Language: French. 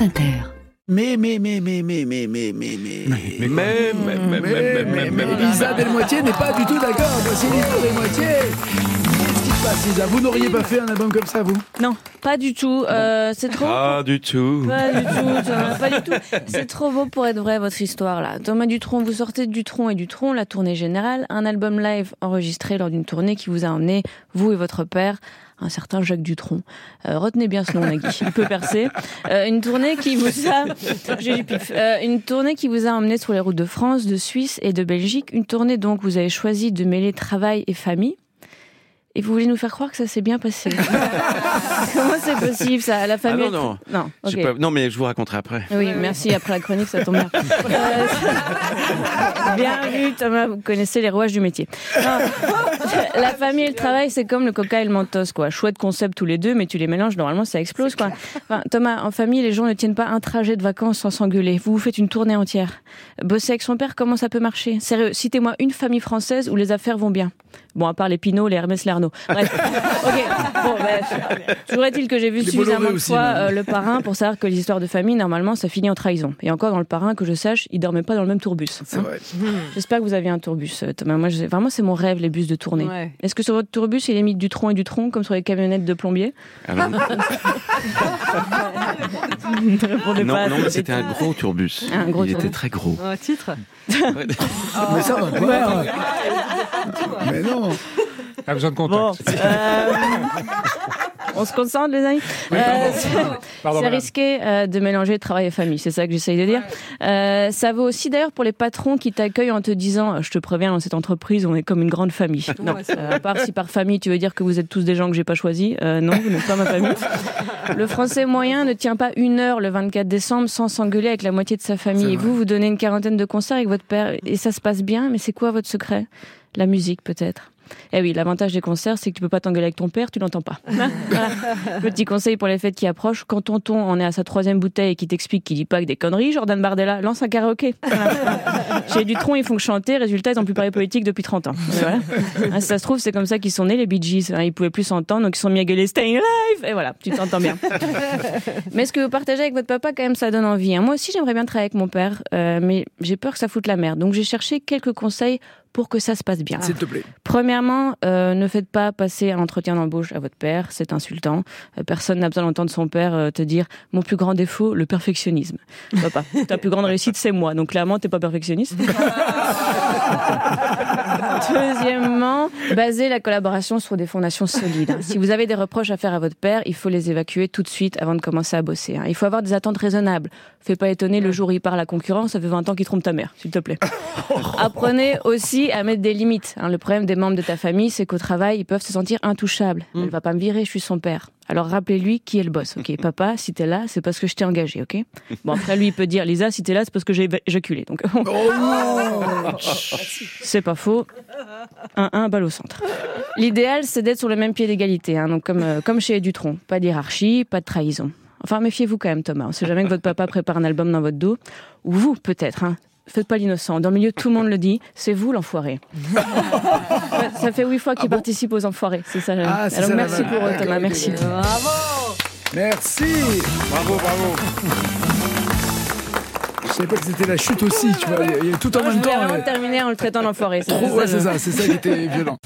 France Inter. Mais, mais, mais, mais, mais, mais, mais, mais, mais. Mais, mais, mais, mais, mais, mais, Lisa Delmoitier n'est pas du tout d'accord. Voici Lisa Delmoitié. Qu'est-ce qui se passe, Lisa Vous n'auriez pas fait un album comme ça, vous Non, pas du tout. Euh, c'est trop. Pas du tout. Pas du tout, Thomas, pas du tout. C'est trop beau pour être vrai votre histoire là. Thomas Dutronc, vous sortez de Dutronc et Dutronc, la tournée générale, un album live enregistré lors d'une tournée qui vous a emmené, vous et votre père, un certain Jacques Dutronc. Euh, retenez bien ce nom, Nagui. Il peut percer. Euh, une tournée qui vous a, j'ai du pif. Euh, une tournée qui vous a emmené sur les routes de France, de Suisse et de Belgique. Une tournée donc vous avez choisi de mêler travail et famille. Et vous voulez nous faire croire que ça s'est bien passé. Comment c'est possible ça La Ah famille. non, non. Non, pas- Non, mais je vous raconterai après. Oui, merci. Après la chronique, ça tombe bien. Euh, bien vu, Thomas. Vous connaissez les rouages du métier. Non, la famille et le travail, c'est comme le coca et le mentos, quoi. Chouette concept tous les deux, mais tu les mélanges, normalement, ça explose, quoi. Enfin, Thomas, en famille, les gens ne tiennent pas un trajet de vacances sans s'engueuler. Vous vous faites une tournée entière. Bosser avec son père, comment ça peut marcher? Sérieux, citez-moi une famille française où les affaires vont bien. Bon, à part les Pinot, les Hermès, les Arnaud. Bref. ok. Bon, bref. Toujours est-il que j'ai vu Les suffisamment de aussi, fois euh, le parrain pour savoir que les histoires de famille, normalement, ça finit en trahison. Et encore dans le parrain, que je sache, il dormait pas dans le même tourbus. C'est hein. vrai. J'espère que vous avez un tourbus, euh, Thomas. Moi, je- vraiment, c'est mon rêve, les bus de tournée. Ouais. Est-ce que sur votre tourbus, il est mis du tronc et du tronc, comme sur les camionnettes de plombiers? Alors, Ne répondez pas à non, non, cette c'était un gros tourbus. Un gros Il tourbus. était très gros. Un titre Mais ça va pas. Mais non. A besoin de Bon, contact. euh, on se concentre, les amis. Euh, c'est- risqué euh, de mélanger travail et famille, c'est ça que j'essaye de dire. Euh, ça vaut aussi d'ailleurs pour les patrons qui t'accueillent en te disant Je te préviens, dans cette entreprise, on est comme une grande famille. Non, Euh, à part si par famille tu veux dire que vous êtes tous des gens que j'ai pas choisis. Non, vous n'êtes pas ma famille. Le français moyen ne tient pas une heure le 24 décembre sans s'engueuler avec la moitié de sa famille. Et vous, vous donnez une quarantaine de concerts avec votre père et ça se passe bien, mais c'est quoi votre secret? La musique peut-être? Eh oui, l'avantage des concerts, c'est que tu peux pas t'engueuler avec ton père, tu l'entends pas. Voilà. Petit conseil pour les fêtes qui approchent, quand tonton en est à sa troisième bouteille et qui t'explique qu'il dit pas que des conneries, Jordan Bardella, lance un karaoké. Voilà. Chez Dutronc, ils font que chanter, résultat, ils ont plus parlé politique depuis 30 ans. Voilà. Hein, si ça se trouve, c'est comme ça qu'ils sont nés, les Bee Gees. Hein, Ils pouvaient plus s'entendre, donc ils sont mis à gueuler Staying Alive. Et voilà, tu t'entends bien. Mais ce que vous partagez avec votre papa, quand même, ça donne envie. hein. Moi aussi, j'aimerais bien travailler avec mon père, euh, mais j'ai peur que ça foute la merde. Donc j'ai cherché quelques conseils pour que ça se passe bien. S'il te plaît. Premièrement, euh, ne faites pas passer un entretien d'embauche à votre père, c'est insultant. Euh, personne n'a besoin d'entendre son père euh, te dire mon plus grand défaut, le perfectionnisme. Papa, ta plus grande réussite, c'est moi. Donc clairement, t'es pas perfectionniste. Deuxièmement, basez la collaboration sur des fondations solides. hein. Si vous avez des reproches à faire à votre père, il faut les évacuer tout de suite avant de commencer à bosser. hein. Il faut avoir des attentes raisonnables. Fais pas étonner le jour où il parle à la concurrence, ça fait 20 ans qu'il trompe ta mère, s'il te plaît. Apprenez aussi à mettre des limites. hein. Le problème des membres de ta famille, c'est qu'au travail, ils peuvent se sentir intouchables. Elle va pas me virer, je suis son père. Alors rappelez-lui qui est le boss. Ok, papa, si t'es là, c'est parce que je t'ai engagé. Ok. Bon après lui, il peut dire Lisa, si t'es là, c'est parce que j'ai éjaculé. Donc Oh c'est pas faux. 1-1, balle au centre. L'idéal, c'est d'être sur le même pied d'égalité, hein, donc comme, euh, comme chez Dutronc. Pas d'hierarchie, pas de trahison. Enfin, méfiez-vous quand même, Thomas. On sait jamais que votre papa prépare un album dans votre dos. Ou vous, peut-être. Hein. Faites pas l'innocent. Dans le milieu, tout le monde le dit. C'est vous l'enfoiré. Ça fait huit fois qu'il participe aux enfoirés. C'est ça. Ah, c'est Alors ça, merci pour eux, Thomas. ok, Merci. Bravo Merci. Bravo, bravo. Je savais pas que c'était la chute aussi, tu vois. Il y a- il y a tout en même temps. vraiment euh, terminer en le traitant d'enfoiré. Trop, ouais, c'est ça, c'est ça qui était violent.